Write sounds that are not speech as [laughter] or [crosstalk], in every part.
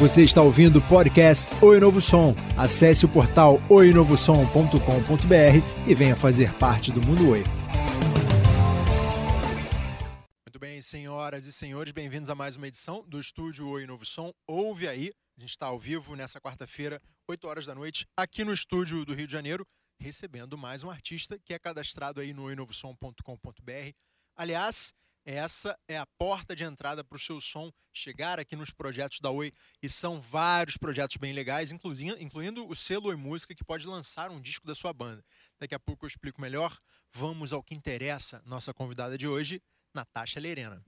Você está ouvindo o podcast Oi Novo Som. Acesse o portal oinovosom.com.br e venha fazer parte do Mundo Oi. Muito bem, senhoras e senhores, bem-vindos a mais uma edição do estúdio Oi Novo Som. Ouve aí, a gente está ao vivo nessa quarta-feira, 8 horas da noite, aqui no estúdio do Rio de Janeiro, recebendo mais um artista que é cadastrado aí no oinovosom.com.br. Aliás, essa é a porta de entrada para o seu som chegar aqui nos projetos da Oi. E são vários projetos bem legais, incluindo, incluindo o selo Oi Música, que pode lançar um disco da sua banda. Daqui a pouco eu explico melhor. Vamos ao que interessa. Nossa convidada de hoje, Natasha Lerena.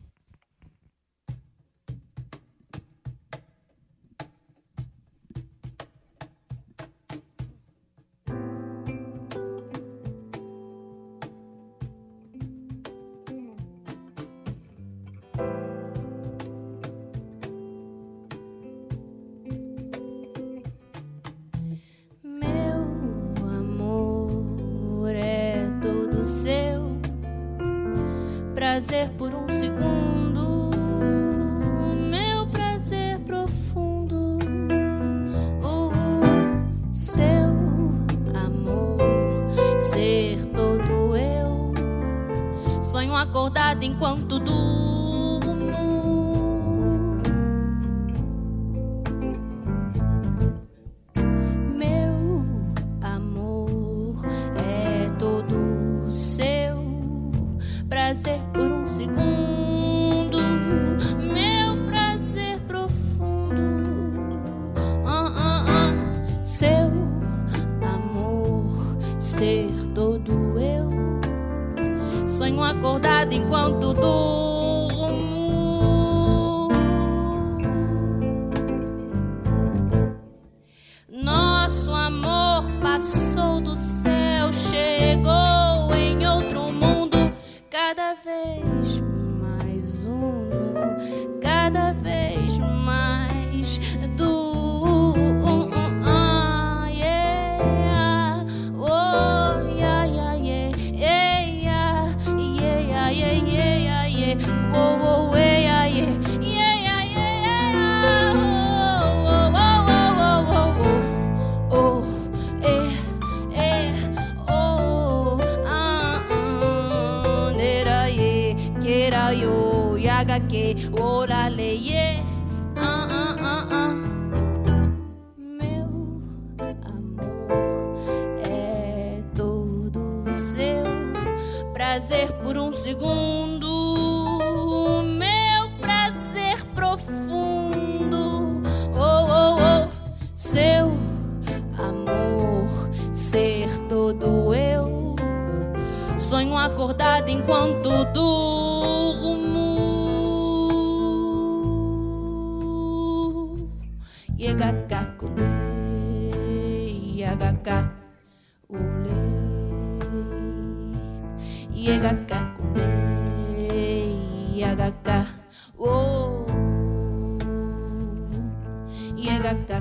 Enquanto durmo. так-так.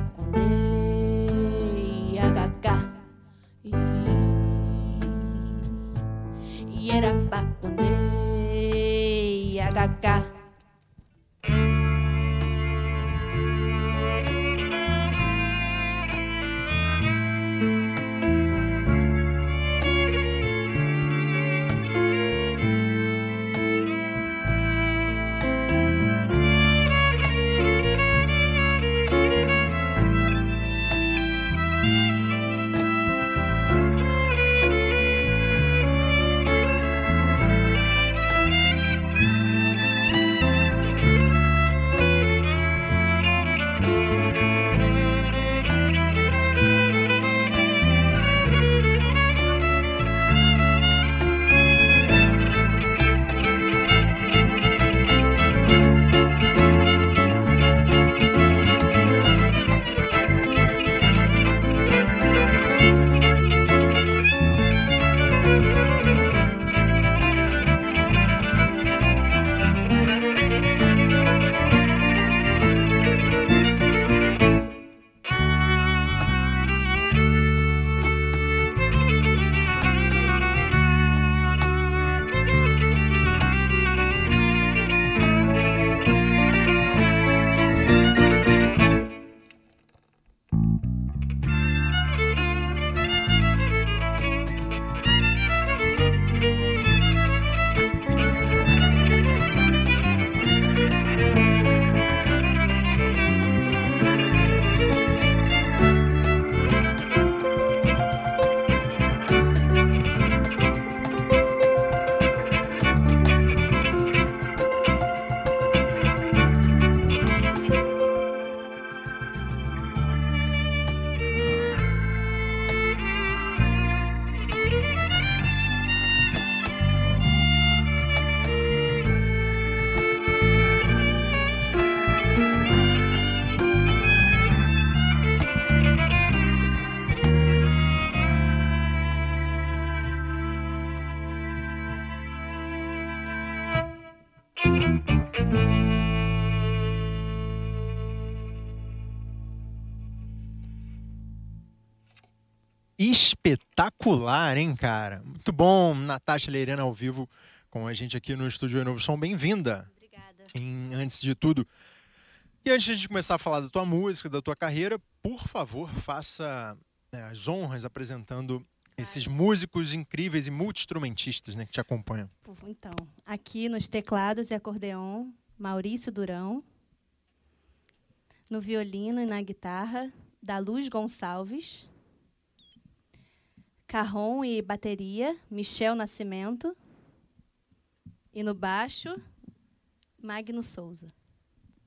Espetacular, hein, cara? Muito bom, Natasha Leirana ao vivo com a gente aqui no Estúdio Novo Som. Bem-vinda, Obrigada. em- antes de tudo. E antes de começar a falar da tua música, da tua carreira, por favor, faça né, as honras apresentando esses músicos incríveis e multi-instrumentistas né, que te acompanham. Então, aqui nos teclados e acordeon, Maurício Durão. No violino e na guitarra, da Luz Gonçalves. Carrom e bateria, Michel Nascimento. E no baixo, Magno Souza.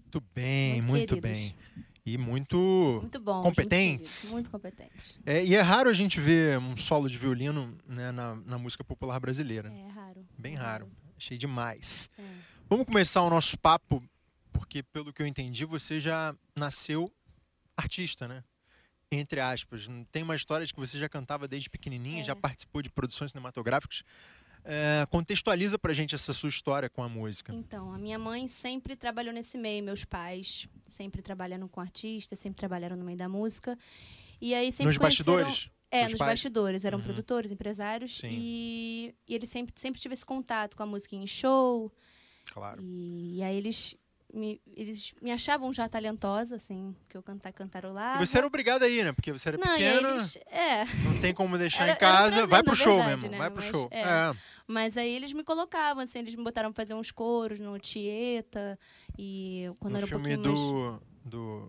Muito bem, muito, queridos. bem. E muito. Muito bom. Competentes. Muito, muito competentes. É, e é raro a gente ver um solo de violino né, na, na música popular brasileira. É raro. Bem é raro. Achei demais. É. Vamos começar o nosso papo, porque pelo que eu entendi, você já nasceu artista, né? Entre aspas. Tem uma história de que você já cantava desde pequenininha, É. já participou de produções cinematográficas. É, contextualiza pra gente essa sua história com a música. Então, a minha mãe sempre trabalhou nesse meio, meus pais sempre trabalhando com artistas, sempre trabalharam no meio da música. E aí sempre Nos conheceram- bastidores? É, nos bastidores, eram Uhum. produtores, empresários Sim. e, e eles sempre sempre tive esse contato com a música em show. Claro. E, e aí eles me, eles me achavam já talentosa, assim, que eu cantar cantarolava. E você era obrigada aí, né? Porque você era Não, pequena, eles, é, não tem como deixar Era- em casa. prazer, vai pro na show, verdade, meu irmão. né? Vai pro Mas, show. é. É. Mas aí eles me colocavam, assim, eles me botaram pra fazer uns coros no Tieta. E quando no era um filme pouquinho mais. do, do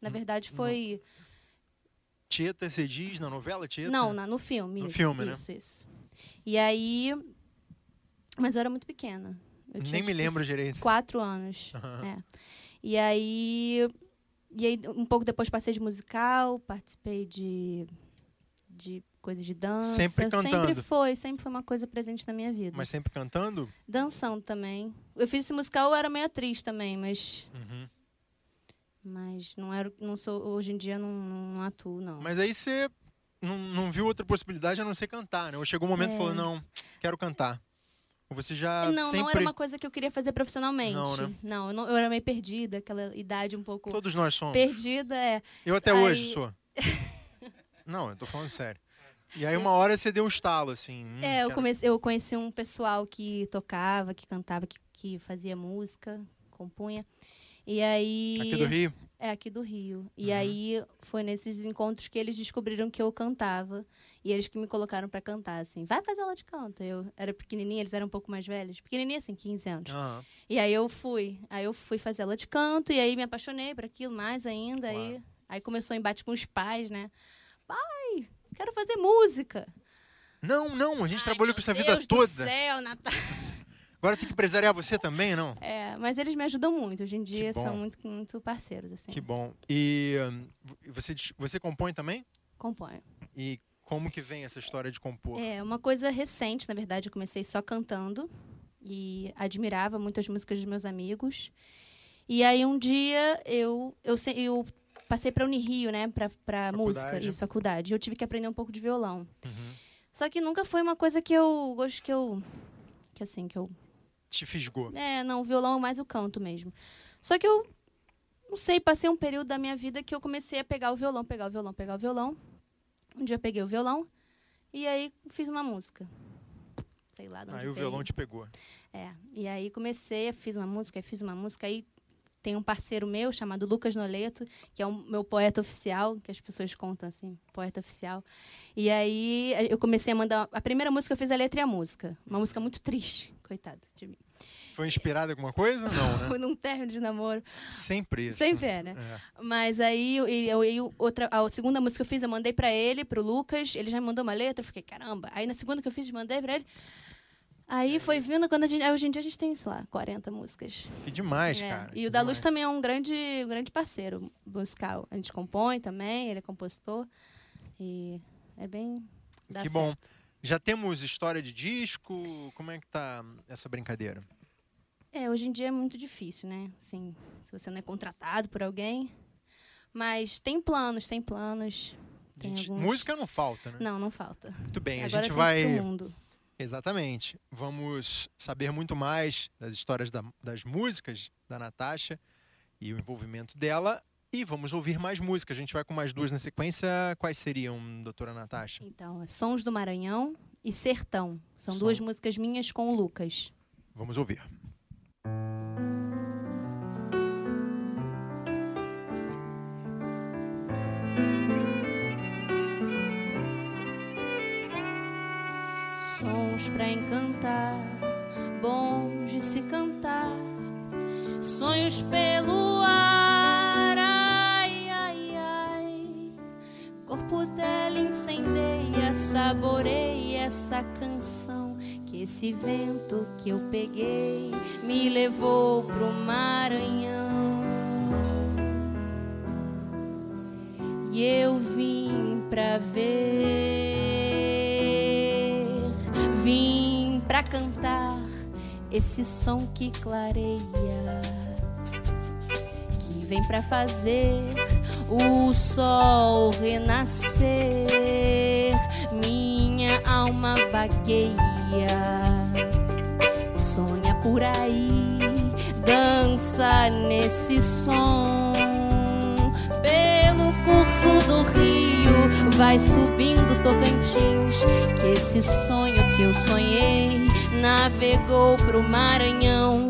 Na verdade, foi. Tieta, você diz, na novela Tieta? Não, na- no filme. No isso, filme, né? Isso, isso. E aí. Mas eu era muito pequena. Eu tinha, Nem me tipo, lembro direito. Quatro anos. [laughs] É. E aí. E aí, um pouco depois passei de musical, participei de. de coisas de dança. Sempre cantando. Sempre foi, sempre foi uma coisa presente na minha vida. Mas sempre cantando? Dançando também. Eu fiz esse musical, eu era meio atriz também, mas. Uhum. Mas não era. Não sou, hoje em dia não, não atuo, não. Mas aí você não, não viu outra possibilidade a não ser cantar, né? Ou chegou um momento e É. falou, não, quero cantar. Você já não, sempre... não era uma coisa que eu queria fazer profissionalmente. Não, né? Não, eu, não- eu era meio perdida, aquela idade um pouco Todos nós somos. perdida, é. Eu até Aí- hoje sou. [laughs] não, eu tô falando sério. E aí uma hora você deu um estalo, assim. hum, É, eu, comecei, eu conheci um pessoal que tocava, que cantava, que, que fazia música, compunha. E aí. Aqui do Rio? É, aqui do Rio. E Uhum. aí foi nesses encontros que eles descobriram que eu cantava. E eles que me colocaram pra cantar, assim. Vai fazer aula de canto. Eu era pequenininha, eles eram um pouco mais velhos. Pequenininha, assim, 15 anos. Aham. E aí eu fui. Aí eu fui fazer aula de canto. E aí me apaixonei por aquilo mais ainda. Aí, Claro. aí começou o embate com os pais, né? Pai, quero fazer música. Não, não, a gente Ai, trabalhou meu com isso a Deus vida do toda. céu, Natal. Agora tem que empresariar você também, não? É, mas eles me ajudam muito. Hoje em dia são muito, muito parceiros, assim. Que bom. E hum, você, você compõe também? Componho. E como que vem essa história de compor? É, uma coisa recente, na verdade, eu comecei só cantando e admirava muitas músicas dos meus amigos. E aí um dia eu eu, eu passei para Unirio, né, para música, Faculdade. isso, faculdade. E eu tive que aprender um pouco de violão. Uhum. Só que nunca foi uma coisa que eu gosto que eu que assim, que eu Te fisgou. é, não, o violão é mais o canto mesmo. Só que eu não sei, passei um período da minha vida que eu comecei a pegar o violão, pegar o violão, pegar o violão. Um dia eu peguei o violão e aí fiz uma música. Sei lá, de onde Aí o violão te pegou. É, e aí comecei, fiz uma música, fiz uma música, aí tem um parceiro meu chamado Lucas Noleto, que é o meu poeta oficial, que as pessoas contam assim, poeta oficial. E aí eu comecei a mandar, a primeira música eu fiz a letra e a música, uma música muito triste, coitada de mim. Foi inspirado em alguma coisa? Não, né? [laughs] Foi num término de namoro, Sempre isso. sempre era. É. Mas aí eu, eu, eu- outra, a segunda música que eu fiz, eu mandei pra ele, pro Lucas, ele já me mandou uma letra, eu fiquei, caramba. Aí na segunda que eu fiz, mandei pra ele. Aí foi vindo, quando a gente. Hoje em dia a gente tem, sei lá, 40 músicas. Que demais, É, cara. E o da Luz também é um grande, um grande parceiro musical. A gente compõe também, ele é compositor. E é bem. Que bom. Já temos história de disco? Como é que tá essa brincadeira? É, hoje em dia é muito difícil, né? Assim, se você não é contratado por alguém. Mas tem planos, tem planos. Tem Gente, alguns- Música não falta, né? Não, não falta. Muito bem, a Agora gente tem vai. mundo. Exatamente. Vamos saber muito mais das histórias da- das músicas da Natasha e o envolvimento dela E vamos ouvir mais música. A gente vai com mais duas na sequência. Quais seriam, doutora Natasha? Então, é Sons do Maranhão e Sertão. São Som. duas músicas minhas com o Lucas. Vamos ouvir. Sons para encantar, bons de se cantar, sonhos pelo ar, Corpo dela incendeia, saborei essa canção que esse vento que eu peguei me levou pro Maranhão. E eu vim pra ver, vim pra cantar esse som que clareia, vem pra fazer o sol renascer. Minha alma vagueia sonha por aí, dança nesse som. Pelo curso do rio, vai subindo Tocantins. Que esse sonho que eu sonhei navegou pro Maranhão.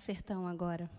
sertão agora.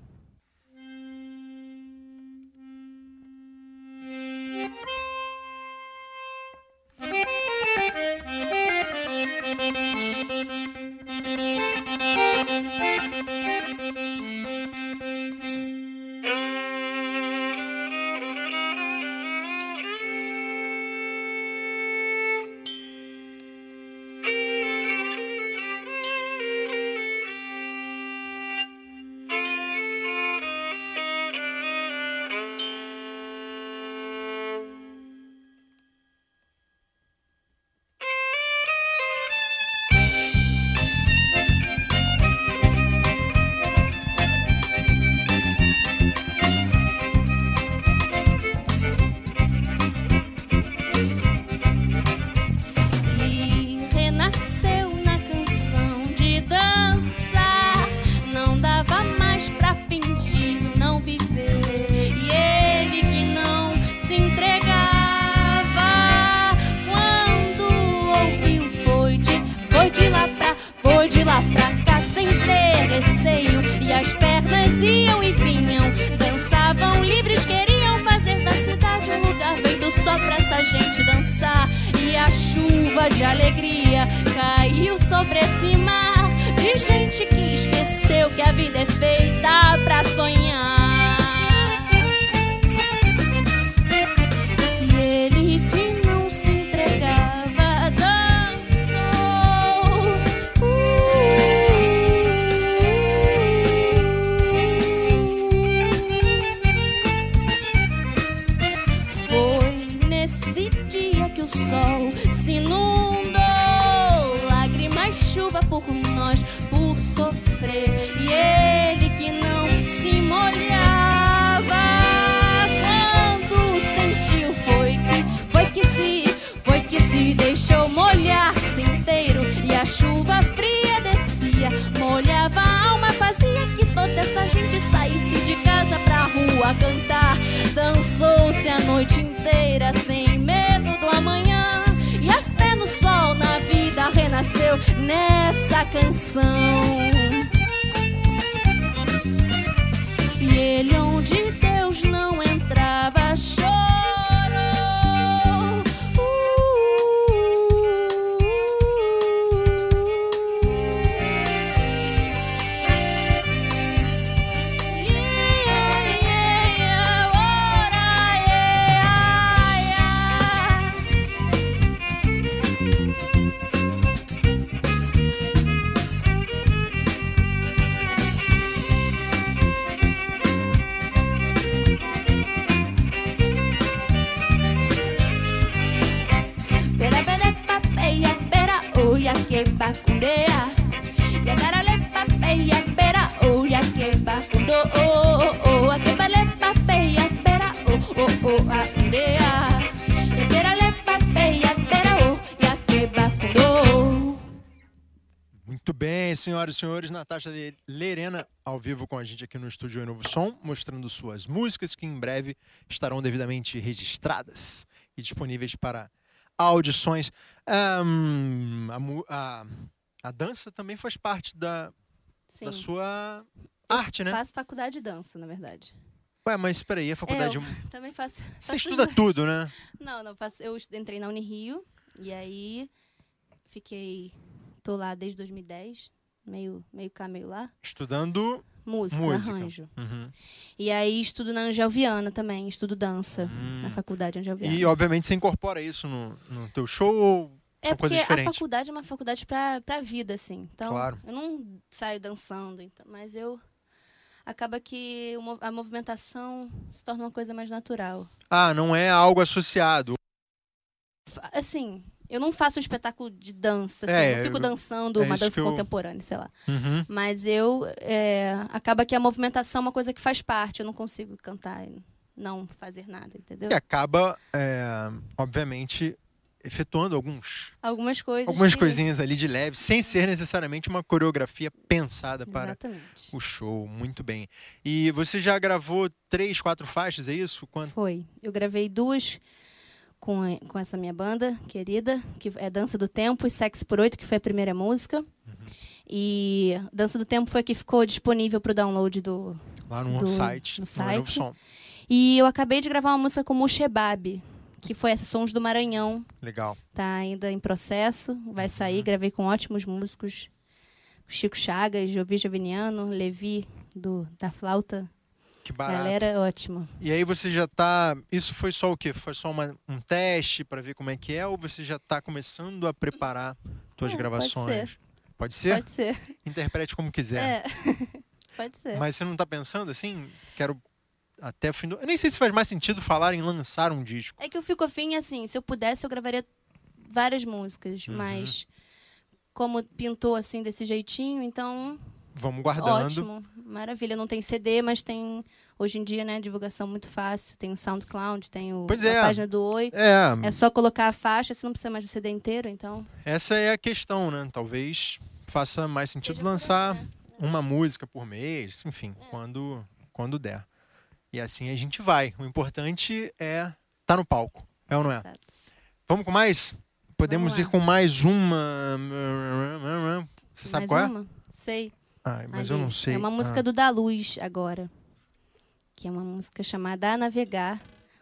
Deixou molhar-se inteiro e a chuva fria descia, molhava a alma, fazia que toda essa gente saísse de casa pra rua cantar. Dançou-se a noite inteira sem medo do amanhã. E a fé no sol, na vida renasceu nessa canção. E ele, onde Deus não entrava, chorou. Bacundo oh oh oh a que vale papeya pera oh oh oh a undea. Ya pera le papeya pera oh bacundo. Muito bem, senhoras e senhores, Natasha Le- Lerena ao vivo com a gente aqui no estúdio Novo Som, mostrando suas músicas que em breve estarão devidamente registradas e disponíveis para audições. Ahn, a, a- a dança também faz parte da, Sim. da sua arte, né? Faço faculdade de dança, na verdade. Ué, mas espera aí, a faculdade. eu [laughs] Também faço. Você faço estuda tudo, né? Não, não faço. Eu entrei na Unirio e aí fiquei. tô lá desde 2010, meio, meio cá, meio lá. Estudando Música, música. arranjo. Uhum. E aí estudo na Angel Viana também, estudo dança Hum. na faculdade Angel Viana. E, obviamente, você incorpora isso no, no teu show ou é porque a faculdade é uma faculdade pra, pra vida, assim. Então, Claro. eu não saio dançando, então, mas eu. Acaba que a movimentação se torna uma coisa mais natural. Ah, não é algo associado. Assim, eu não faço um espetáculo de dança, assim, É, eu não fico dançando é uma dança eu- contemporânea, sei lá. Uhum. Mas eu. é, acaba que a movimentação é uma coisa que faz parte. Eu não consigo cantar e não fazer nada, entendeu? E acaba, é, obviamente, efetuando alguns, Algumas coisas. algumas que- coisinhas ali de leve, sem ser necessariamente uma coreografia pensada para Exatamente. o show. Muito bem. E você já gravou três, quatro faixas, é isso? Quanto? Foi. Eu gravei duas com, com essa minha banda querida, que é Dança do Tempo e Sexo por Oito, que foi a primeira música. Uhum. E Dança do Tempo foi a que ficou disponível para o download do. Lá no Do- site. no no site. Som. E eu acabei de gravar uma música com Mushebab, que foi essa Sons do Maranhão. Legal. Tá ainda em processo, vai sair. Uhum. Gravei com ótimos músicos. Chico Chagas, Jovi Joviniano, Levi do, da flauta. Que barato. Galera, ótimo. E aí você já tá. Isso foi só o quê? Foi só uma- um teste para ver como é que é? Ou você já tá começando a preparar suas É, pode gravações? ser. Pode ser? Pode ser. Interprete como quiser. É. [laughs] pode ser. Mas você não tá pensando assim? Quero até o fim do. Eu nem sei se faz mais sentido falar em lançar um disco. É que eu fico afim, assim, se eu pudesse, eu gravaria várias músicas, Uhum. mas como pintou assim desse jeitinho, então Vamos guardando. ótimo, maravilha. Não tem CD, mas tem hoje em dia, né, divulgação muito fácil. Tem o SoundCloud, tem o, Pois a é. página do Oi. É, É só colocar a faixa, você não precisa mais do CD inteiro, então. essa é a questão, né? Talvez faça mais sentido seja lançar né? uma música por mês, enfim, quando, quando der. E assim a gente vai. O importante é estar tá no palco, é ou não é? Exato. Vamos com mais? Podemos ir com mais uma. Você sabe Mais qual é? uma? Sei. Ah, mas ali. eu não sei. É uma música Ah, do Da Luz agora. Que é uma música chamada A Navegar.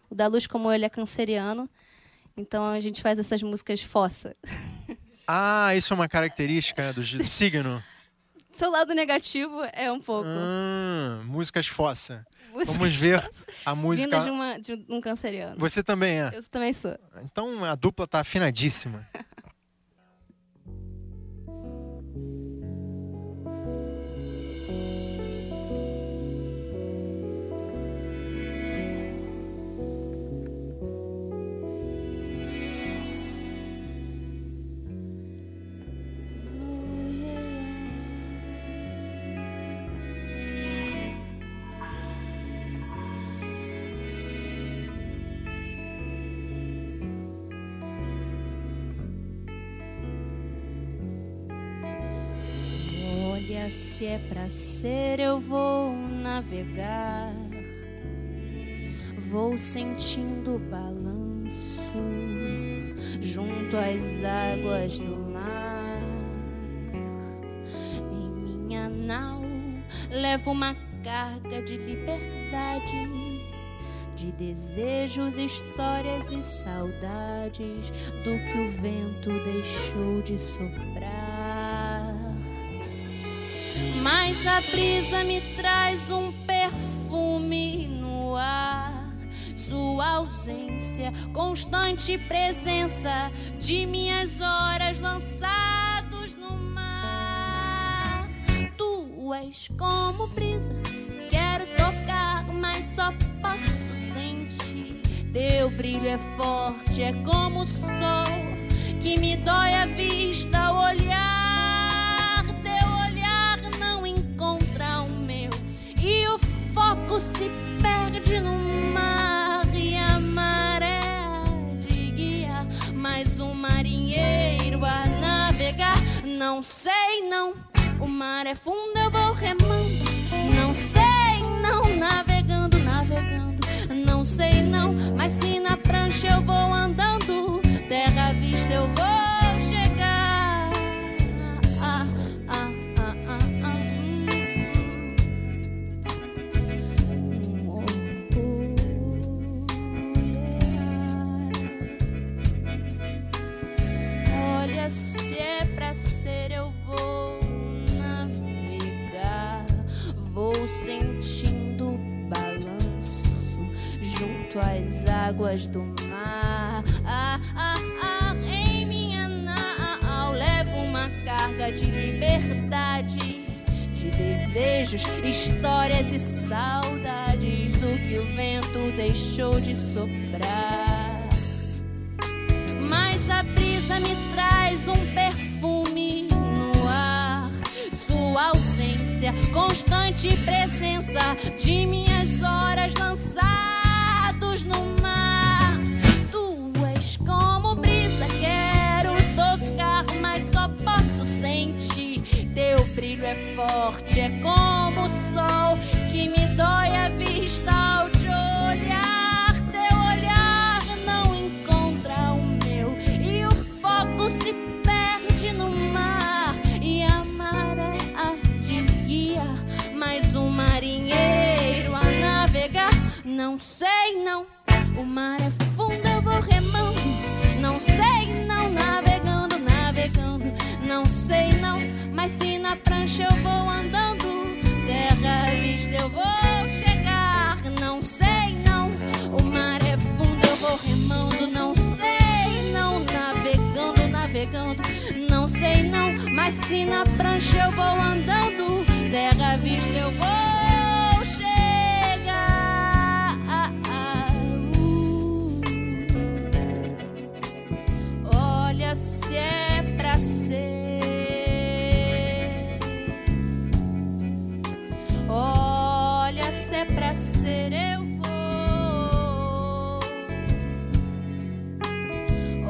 O Da Luz, como ele é canceriano, então a gente faz essas músicas fossa. [laughs] Ah, isso é uma característica do signo. [laughs] Seu lado negativo é um pouco. Ah, músicas fossa. músicas vamos ver fossa, A Vinda música. de, uma, de um canceriano. Você também é. Eu também sou. Então a dupla tá afinadíssima. [laughs] ser, eu vou navegar. Vou sentindo o balanço junto às águas do mar. Em minha nau levo uma carga de liberdade, de desejos, histórias e saudades do que o vento deixou de soprar. Mas a brisa me traz um perfume no ar. Sua ausência, constante presença de minhas horas lançados no mar. Tu és como brisa, quero tocar, mas só posso sentir. Teu brilho é forte, é como o sol que me dói a vista ao olhar. E o foco se perde no mar e a maré de guia. Mais um marinheiro a navegar. Não sei, não. O mar é fundo, eu vou remando. Não sei, não. Navegando, navegando. Não sei, não. Mas se na prancha eu vou andando, terra à vista eu vou é pra ser, eu vou navegar. Vou sentindo balanço junto às águas do mar. Ah, ah, ah, em minha nau levo uma carga de liberdade. De desejos, histórias e saudades do que o vento deixou de soprar. Me traz um perfume no ar. Sua ausência, constante presença de minhas horas lançados no mar. Tu és como brisa, quero tocar, mas só posso sentir. Teu brilho é forte, é como Não sei, não. O mar é fundo, eu vou remando. Não sei, não. Navegando, navegando. Não sei, não. Mas se na prancha eu vou andando, terra vista eu vou chegar. Não sei, não. O mar é fundo, eu vou remando. Não sei, não. Navegando, navegando. Não sei, não. Mas se na prancha eu vou andando, terra vista eu vou é pra ser eu vou.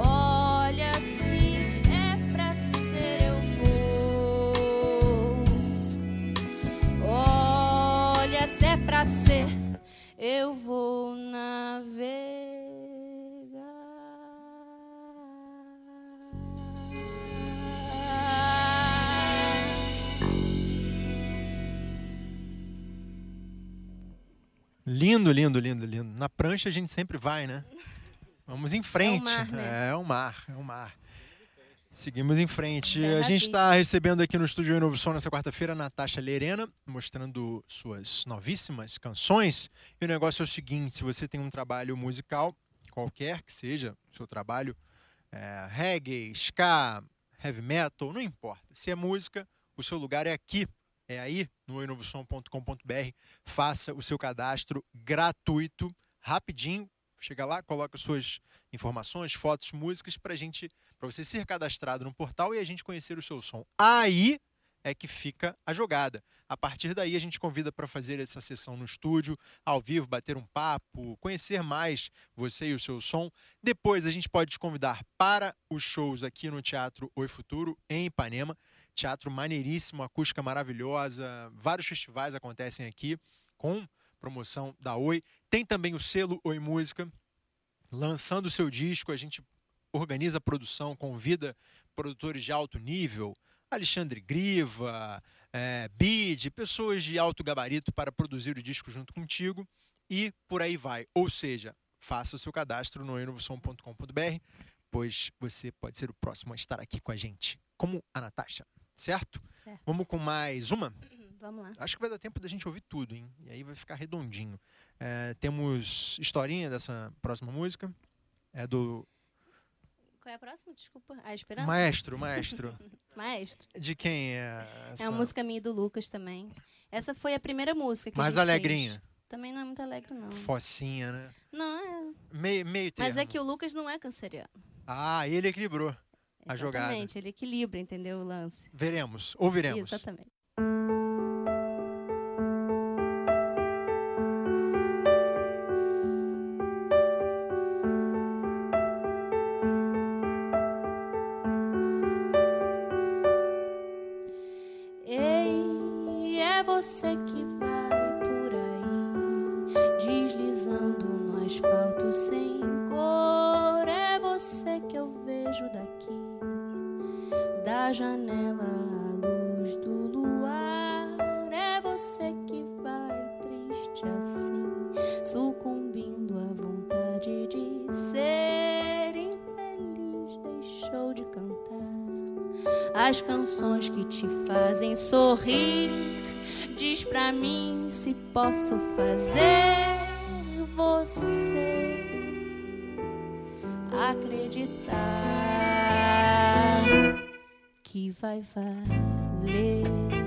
Olha se é pra ser eu vou. Olha se é pra ser eu vou Lindo, lindo, lindo, lindo. Na prancha a gente sempre vai, né? Vamos em frente. É o mar, né? É o mar, é o mar. Seguimos em frente. A gente está recebendo aqui no estúdio Oi Novo Som nessa quarta-feira a Natasha Lerena, mostrando suas novíssimas canções. E o negócio é o seguinte: se você tem um trabalho musical, qualquer que seja o seu trabalho, é, reggae, ska, heavy metal, não importa. Se é música, o seu lugar é aqui. É aí, no oinovosom.com.br. Faça o seu cadastro gratuito, rapidinho. Chega lá, coloca suas informações, fotos, músicas para gente, para você ser cadastrado no portal e a gente conhecer o seu som. Aí é que fica a jogada. A partir daí a gente convida para fazer essa sessão no estúdio, ao vivo, bater um papo, conhecer mais você e o seu som. Depois a gente pode te convidar para os shows aqui no Teatro Oi Futuro, em Ipanema. Teatro maneiríssimo, acústica maravilhosa. Vários festivais acontecem aqui com promoção da Oi. Tem também o selo Oi Música, lançando o seu disco. A gente organiza a produção, convida produtores de alto nível, Alexandre Griva, é, Bid, pessoas de alto gabarito para produzir o disco junto contigo e por aí vai. Ou seja, faça o seu cadastro no enovosom.com.br, pois você pode ser o próximo a estar aqui com a gente, como a Natasha, certo? Certo. Vamos com mais uma? Vamos lá. Acho que vai dar tempo da gente ouvir tudo, hein? E aí vai ficar redondinho. É, temos historinha dessa próxima música. É do Qual é a próxima? Desculpa. A Esperança? Maestro, [laughs] Maestro. Maestro. De quem é essa? É uma música minha do Lucas também. Essa foi a primeira música que a Mais gente alegrinha. fez. Também não é muito alegre, não. Focinha, né? Não, é. Meio, meio termo. Mas é que o Lucas não é canceriano. Ah, ele equilibrou. A jogada. Exatamente, ele equilibra, entendeu? O lance. Veremos, ouviremos. Exatamente. Posso fazer você acreditar que vai valer.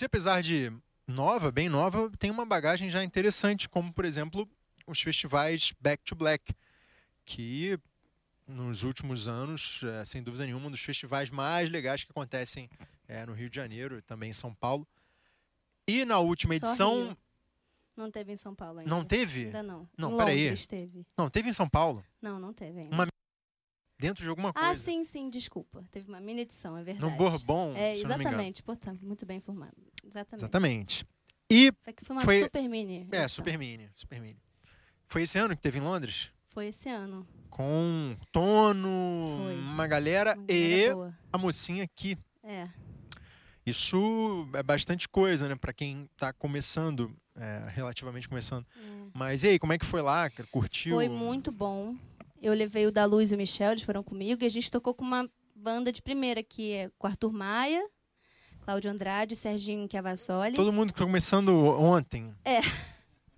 Você, apesar de nova, bem nova, tem uma bagagem já interessante, como, por exemplo, os festivais Back to Black, que nos últimos anos, é, sem dúvida nenhuma, um dos festivais mais legais que acontecem é, no Rio de Janeiro e também em São Paulo. E na última Só edição. Rio. Não teve em São Paulo ainda. Não teve? Ainda não. Não, em peraí. Teve. Não, teve em São Paulo, Não, não teve ainda. Uma dentro de alguma coisa. Ah, sim, sim, desculpa. Teve uma mini edição, é verdade. No Bourbon, É, exatamente. Portanto, muito bem informado. Exatamente. Exatamente. E Foi, que foi uma Foi- super mini. É, edição. Super Mini, Super Mini. Foi esse ano que teve em Londres? Foi esse ano. Com Tono, Foi. uma galera Uma e boa. a mocinha aqui. É. Isso é bastante coisa, né? Pra quem tá começando, é, relativamente começando. é. Mas e aí, como é que foi lá? Curtiu? Foi muito bom. Eu levei o da Luz e o Michel, eles foram comigo, e a gente tocou com uma banda de primeira, que é com Arthur Maia, Cláudio Andrade, Serginho Chiavassoli. Todo mundo começando ontem.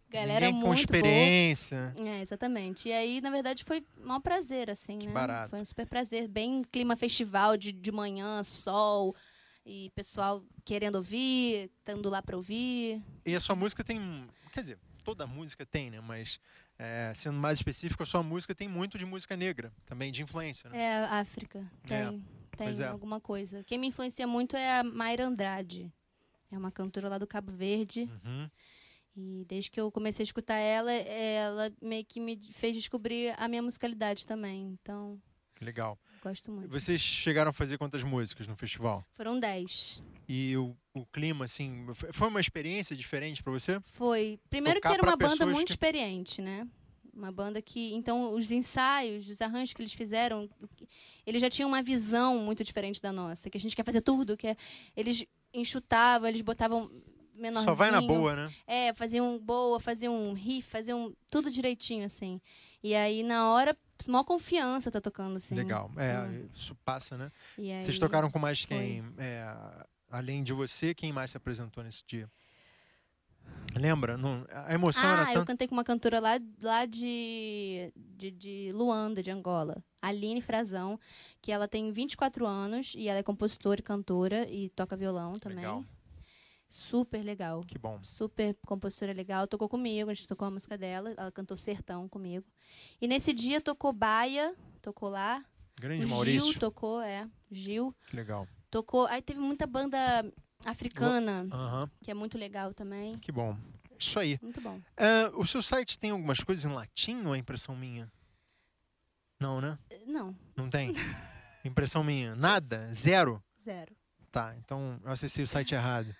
Galera Ninguém com muito experiência. boa. É, exatamente. E aí, na verdade, foi um prazer, assim, Que né? barato. Foi um super prazer. Bem clima festival de, de manhã, sol, e pessoal querendo ouvir, estando lá pra ouvir. E a sua música tem. Quer dizer, toda música tem, né? Mas é, sendo mais específico, a sua música tem muito de música negra, também de influência, né? É, África. É, Tem, pois tem é. alguma coisa. Quem me influencia muito é a Mayra Andrade. É uma cantora lá do Cabo Verde. Uhum. E desde que eu comecei a escutar ela, ela meio que me fez descobrir a minha musicalidade também. Então, Legal. Gosto muito. Vocês chegaram a fazer quantas músicas no festival? Foram dez. E o, o clima, assim, foi uma experiência diferente pra você? Foi. Primeiro Tocar que era uma banda muito que- experiente, né? Uma banda que. Então, os ensaios, os arranjos que eles fizeram, eles já tinham uma visão muito diferente da nossa. Que a gente quer fazer tudo, que é, eles enxutavam, eles botavam menorzinho. Só vai na boa, né? É, faziam boa, faziam um riff, faziam tudo direitinho, assim. E aí, na hora, maior confiança tá tocando, assim. Legal. É, Hum. isso passa, né? Aí, Vocês tocaram com mais quem? É, além de você, quem mais se apresentou nesse dia? Lembra? Não, a emoção Ah, era eu tanto. cantei com uma cantora lá, lá de, de, de Luanda, de Angola. Aline Frazão, que ela tem 24 anos e ela é compositora e cantora e toca violão também. Legal. Super legal. Que bom. Super compositora legal. Tocou comigo, a gente tocou a música dela. Ela cantou Sertão comigo. E nesse dia tocou Baia, tocou lá. Grande o Maurício. Gil tocou, é. Gil. Que legal. Tocou. Aí teve muita banda africana, que é muito legal também. que bom. Isso aí. Muito bom. É, o seu site tem algumas coisas em latim ou é impressão minha? Não, né? Não, Não tem? [laughs] Impressão minha. Nada? Zero? zero. Tá, então eu acessei o site errado.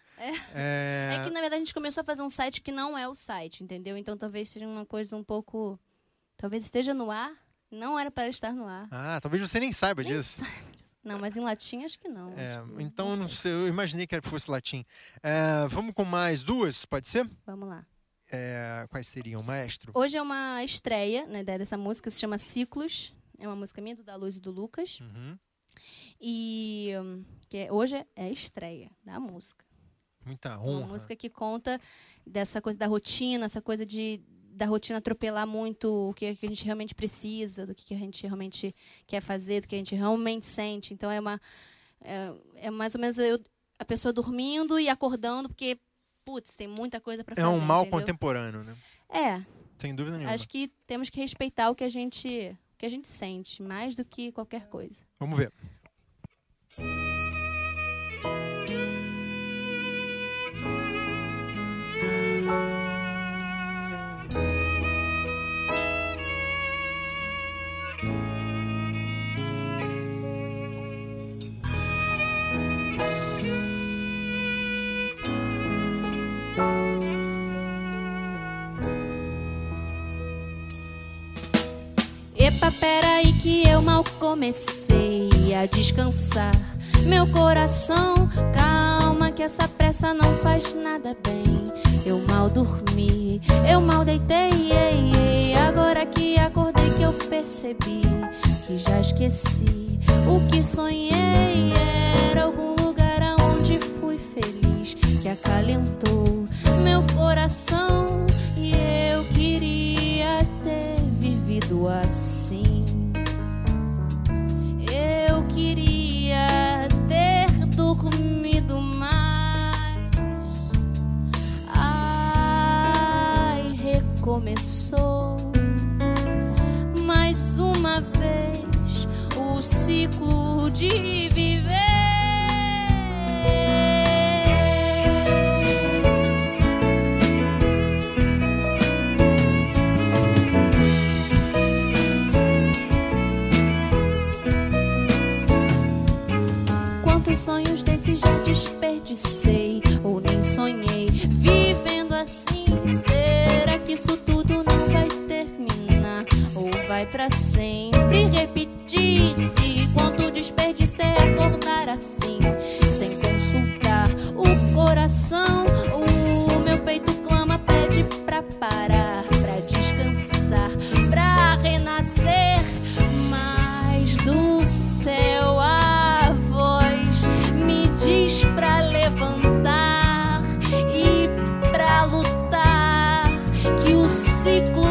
É. É, que, na verdade, a gente começou a fazer um site que não é o site, entendeu? Então talvez seja uma coisa um pouco. Talvez esteja no ar. Não era para estar no ar. Ah, talvez você nem saiba Nem disso. sabe disso. Não, mas em latim acho que não. É, que- então, eu não sei. sei, eu imaginei que fosse latim. É, vamos com mais duas, pode ser? Vamos lá. É, quais seriam, maestro? Hoje é uma estreia, na ideia dessa música, se chama Ciclos. É uma música minha, do Da Luz e do Lucas. Uhum. E hum, que é- hoje é a estreia da música. Muita Uma honra. música que conta dessa coisa da rotina, essa coisa de da rotina atropelar muito o que, a gente realmente precisa, do que, a gente realmente quer fazer, do que a gente realmente sente. Então é uma é, é mais ou menos eu- a pessoa dormindo e acordando porque putz, tem muita coisa para É fazer. um mal entendeu? contemporâneo, né? É, Sem dúvida nenhuma. acho que temos que respeitar o que a gente o que a gente sente, mais do que qualquer coisa. Vamos ver. Epa, peraí que eu mal comecei a descansar. Meu coração, calma que essa pressa não faz nada bem. Eu mal dormi, eu mal deitei, ei, ei. agora que acordei que eu percebi que já esqueci o que sonhei. Era algum ciclo de viver. Quantos sonhos desses já desperdicei ou nem sonhei vivendo assim? Será que isso tudo não vai terminar ou vai para sempre repetir-se? Que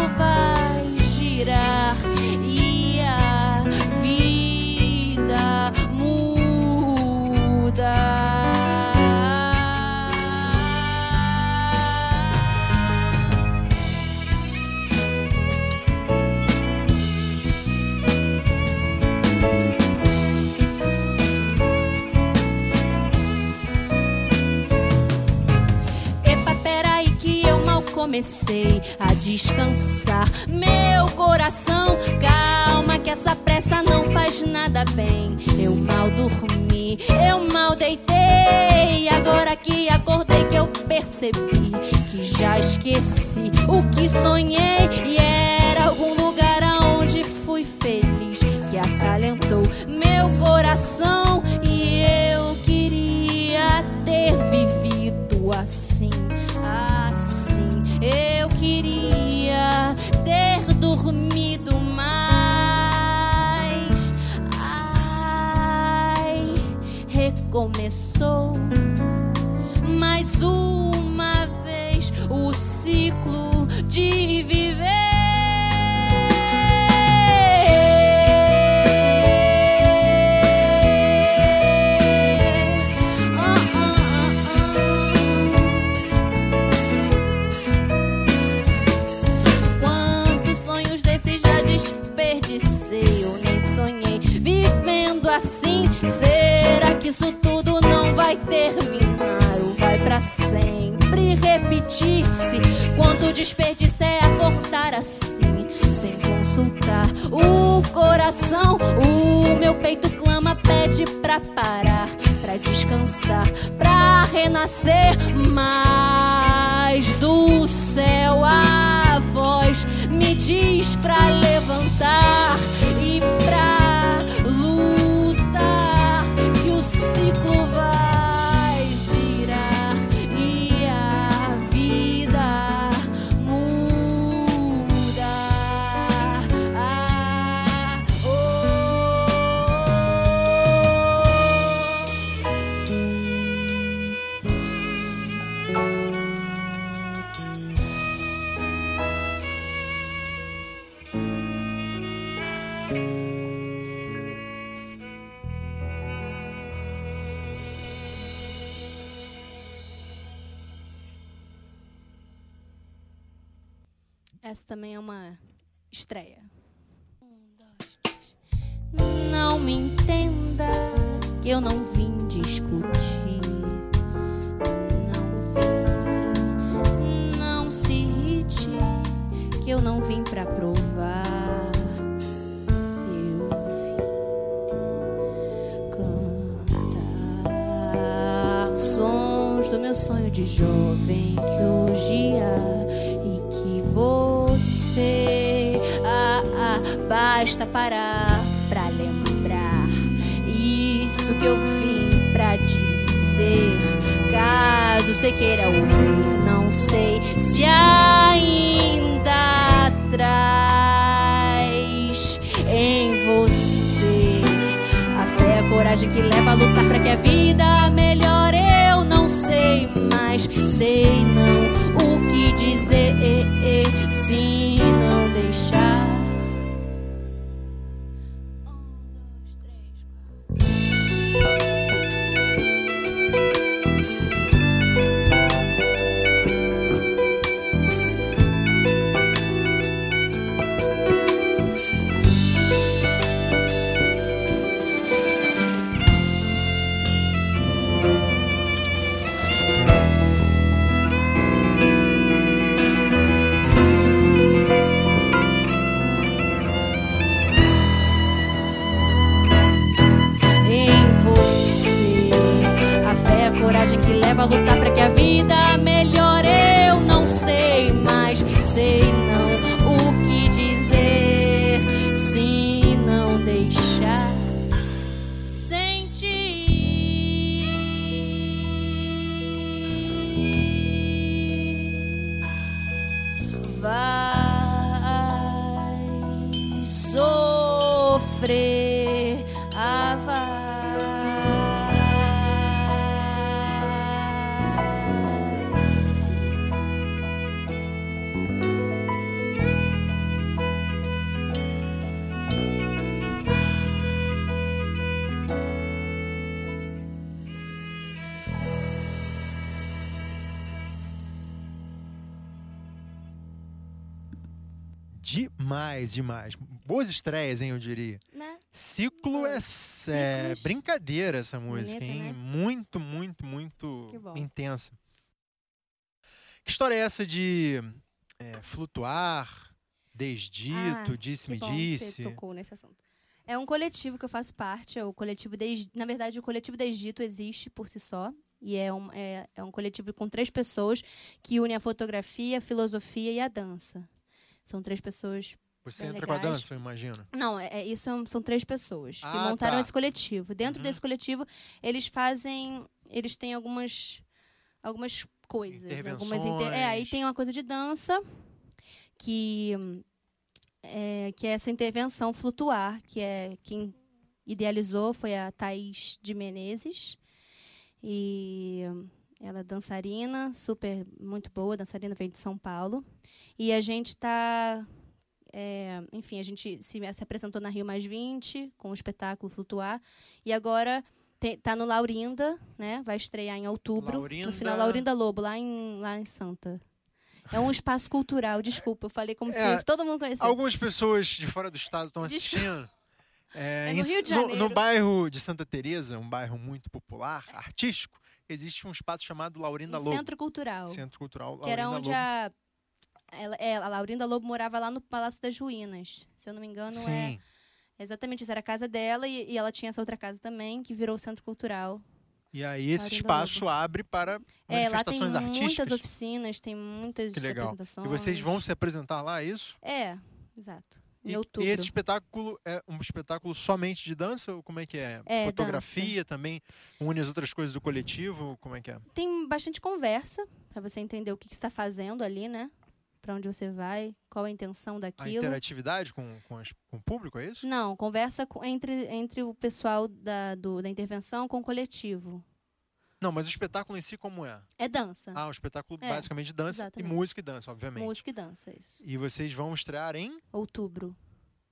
comecei a descansar meu coração. Calma que essa pressa não faz nada bem. Eu mal dormi, eu mal deitei. Agora que acordei que eu percebi que já esqueci o que sonhei e era algum lugar aonde fui feliz que acalentou meu coração Eu queria ter dormido mais. Ai, recomeçou mais uma vez o ciclo de viver. Isso tudo não vai terminar ou vai pra sempre repetir-se? Quanto desperdicei acordar assim, sem consultar o coração, o meu peito clama, pede pra parar, pra descansar, pra renascer, mas do céu a voz me diz pra levantar e pra que o Essa também é uma estreia. Um, dois, três. Não me entenda que eu não vim discutir. Não vim. Não se irrite que eu não vim pra provar. Do meu sonho de jovem que hoje há você ah, ah, basta parar pra lembrar isso que eu vim pra dizer. Caso você queira ouvir, não sei se ainda traz em você a fé, a coragem que leva a lutar pra que a vida melhore. Eu não sei mais, sei não que dizer se não deixar. Demais, demais. Boas estreias, hein, eu diria. Né? Ciclo é, é brincadeira essa música, Bonita, hein? né? Muito, muito, muito intensa. Que história é essa de é, flutuar, desdito, Ah, disse-me bom que disse? Você tocou nesse assunto. É um coletivo que eu faço parte. É o coletivo Des... Na verdade, o coletivo Desdito existe por si só. E é um, é, é um coletivo com três pessoas que une a fotografia, a filosofia e a dança. São três pessoas. Você entra com a legais. dança, eu imagino. Não, é, é- isso são, são três pessoas que Ah, montaram tá. esse coletivo. Dentro Uhum. desse coletivo, eles fazem. Eles têm algumas. Algumas coisas. Algumas inter... É, aí tem uma coisa de dança que. É, que é essa intervenção flutuar, que é quem idealizou foi a Thaís de Menezes. E ela é dançarina, super, muito boa, dançarina, veio de São Paulo. E a gente está é, enfim, a gente se, se apresentou na Rio Mais 20 com o espetáculo Flutuar. E agora te- tá no Laurinda, né? Vai estrear em outubro. Laurinda- No final, Laurinda Lobo, lá em, lá em Santa. É um espaço cultural, desculpa, eu falei como É, se todo mundo conhecesse. Algumas pessoas de fora do estado estão assistindo. É, É no em- Rio de no, Janeiro. no bairro de Santa Teresa, um bairro muito popular, artístico, existe um espaço chamado Laurinda Um Lobo. Centro Cultural. Centro Cultural que era Laurinda onde Lobo. a. Ela, é, a Laurinda Lobo morava lá no Palácio das Ruínas. Se eu não me engano, é Sim. exatamente isso. Era a casa dela e, e ela tinha essa outra casa também, que virou Centro Cultural. E aí esse Laurinda espaço abre para É, lá tem manifestações muitas artísticas. oficinas, tem muitas Que legal. apresentações. E vocês vão se apresentar lá, é isso? É, exato. Em E, outubro. e esse espetáculo é um espetáculo somente de dança? Ou como é que é? É, Fotografia também? Une as outras coisas do coletivo? Como é que é? Tem bastante conversa para você entender o que, que está fazendo ali, né? Para onde você vai, qual a intenção A daquilo. interatividade com, com, as- com o público, é isso? Não, conversa com- entre, entre o pessoal da, do- da intervenção com o coletivo. Não, mas o espetáculo em si como é? É dança. Ah, um espetáculo É, basicamente de dança exatamente. e música e dança, obviamente. música e dança, isso. E vocês vão estrear em Outubro.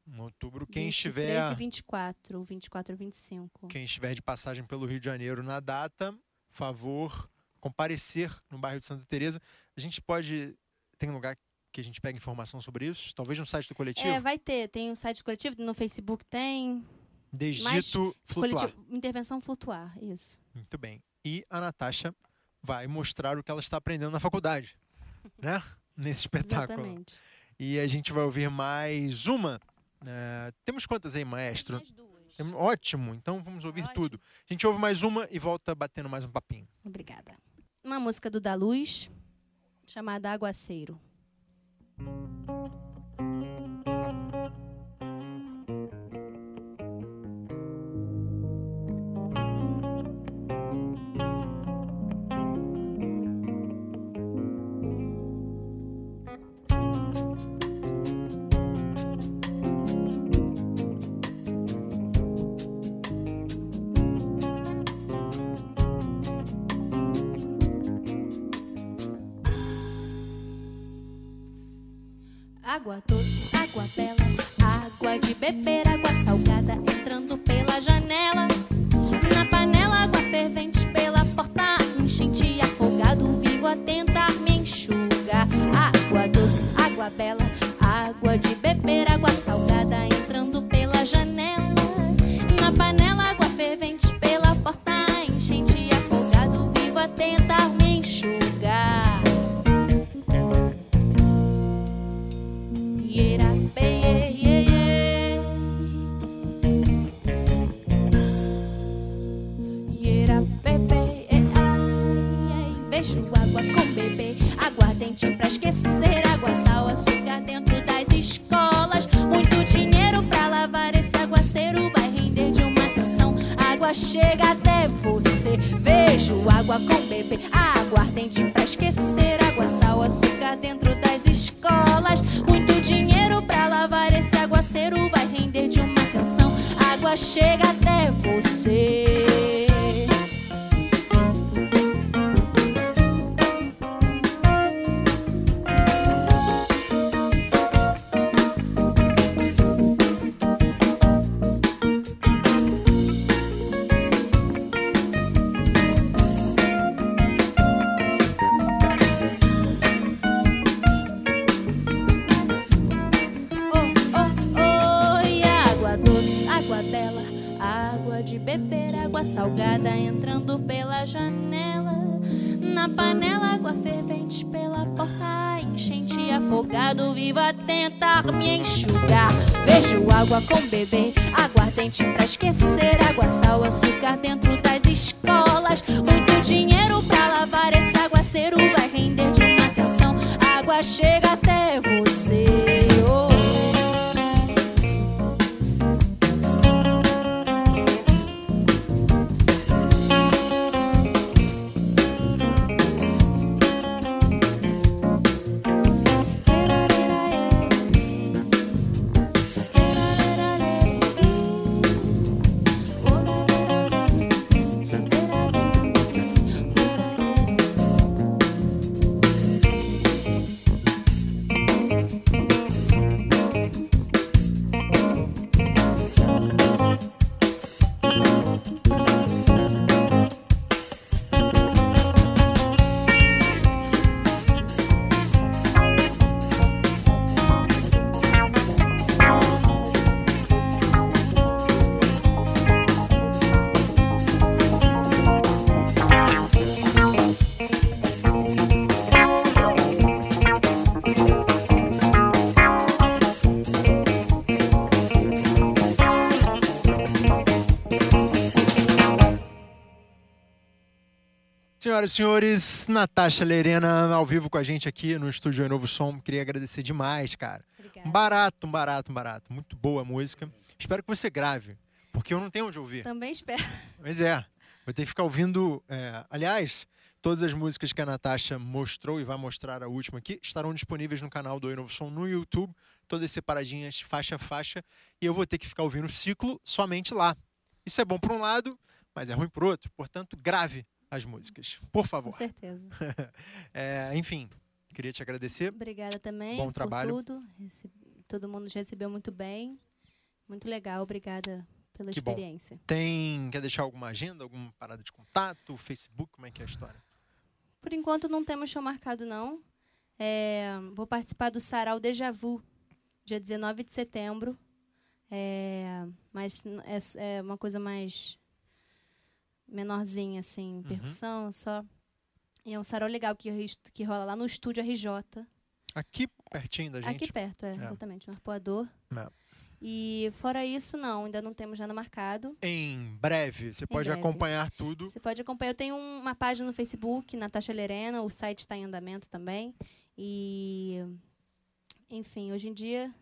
em outubro. Quem 23 estiver e 24, 24 e 25. quem estiver de passagem pelo Rio de Janeiro na data, favor comparecer no bairro de Santa Teresa. A gente pode tem um lugar que a gente pega informação sobre isso? Talvez no site do coletivo. É, vai ter. Tem o site coletivo, no Facebook tem. Desdito flutuar. Coletivo, intervenção flutuar, isso. Muito bem. E a Natasha vai mostrar o que ela está aprendendo na faculdade, [laughs] né? Nesse espetáculo. Exatamente. E a gente vai ouvir mais uma. É, temos quantas aí, maestro? Mais duas. Tem- Ótimo, então vamos ouvir Ótimo. tudo. A gente ouve mais uma e volta batendo mais um papinho. Obrigada. Uma música do Da Luz, chamada Aguaceiro. Água doce, água bela, água de beber, água salgada entrando pela janela. Água de beber, água salgada entrando pela janela. Na panela, água fervente pela porta, enchente afogado, viva tentar me enxugar. Vejo água com bebê, aguardente pra esquecer, água, sal, açúcar dentro das escolas. Muito dinheiro pra lavar esse aguaceiro vai render de uma atenção. Água chega até você. Senhoras e senhores, Natasha Lerena ao vivo com a gente aqui no estúdio Novo Som. Queria agradecer demais, cara. Um barato, um barato, um barato. Muito boa a música. Espero que você grave, porque eu não tenho onde ouvir. Também espero. Mas é, vou ter que ficar ouvindo. é, aliás, todas as músicas que a Natasha mostrou e vai mostrar a última aqui estarão disponíveis no canal do Oi Novo Som no YouTube, todas separadinhas, faixa a faixa, e eu vou ter que ficar ouvindo o ciclo somente lá. Isso é bom por um lado, mas é ruim por outro. Portanto, grave as músicas, por Com favor. certeza. [laughs] É, enfim, queria te agradecer. Obrigada também Bom por trabalho. tudo. Rece- Todo mundo recebeu muito bem. Muito legal. Obrigada pela Que bom. experiência. Tem quer deixar alguma agenda, alguma parada de contato, Facebook, como é que é a história? Por enquanto não temos show marcado, não. É, vou participar do Sarau Deja Vu, dia 19 de setembro. É, mas é, é uma coisa mais menorzinha, assim, percussão, só. E é um sarau legal que, que rola lá no estúdio RJ. Aqui pertinho da gente. Aqui perto, é, É. exatamente, no Arpoador. É. E fora isso, não, ainda não temos nada marcado. Em breve, você pode breve. acompanhar tudo. Você pode acompanhar. Eu tenho um- uma página no Facebook, Natasha Lerena, o site está em andamento também. E. Enfim, hoje em dia,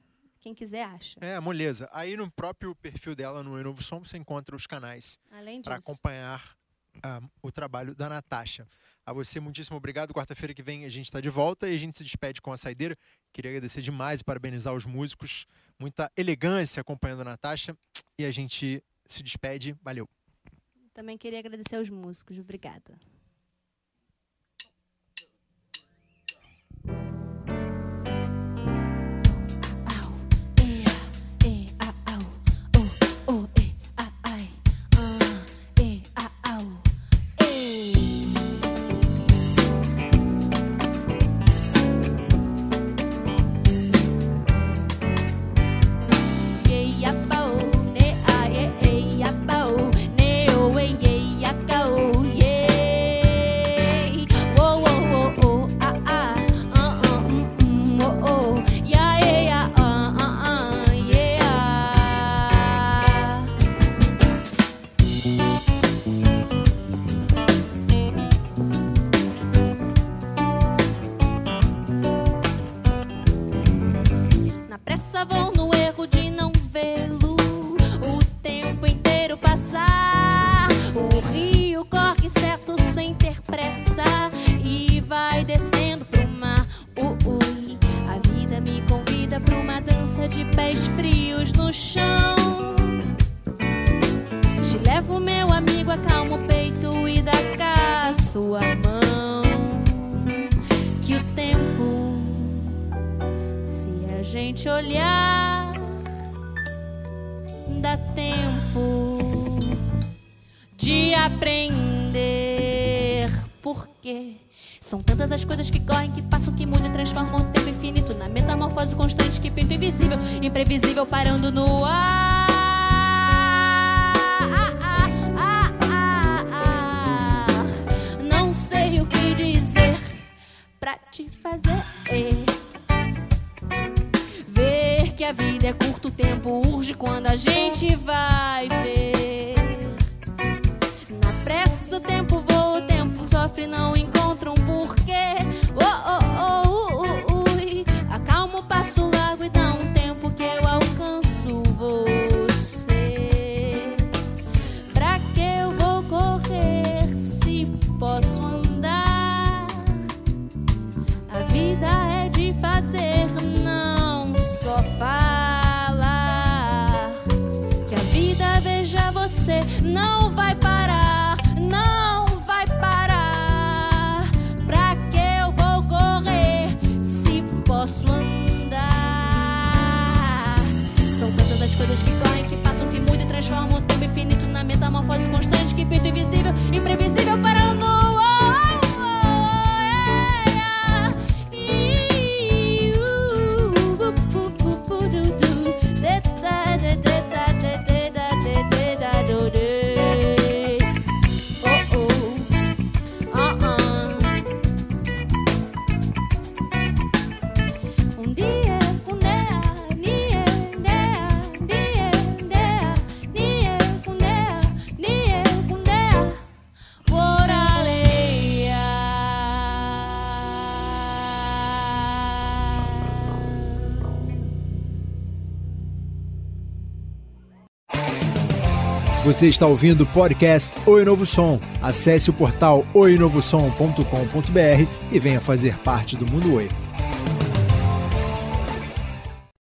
quem quiser acha. É, moleza. Aí no próprio perfil dela no Novo Som você encontra os canais para acompanhar ah, o trabalho da Natasha. A você, muitíssimo obrigado. Quarta-feira que vem a gente está de volta e a gente se despede com a saideira. Queria agradecer demais e parabenizar os músicos. Muita elegância acompanhando a Natasha. E a gente se despede. Valeu. Também queria agradecer aos músicos. Obrigada. surge quando a gente vai ver. Na pressa o tempo voa, o tempo sofre, não constante, que feito invisível, imprevisível para Você está ouvindo o podcast Oi Novo Som. Acesse o portal oinovosom.com.br e venha fazer parte do Mundo Oi.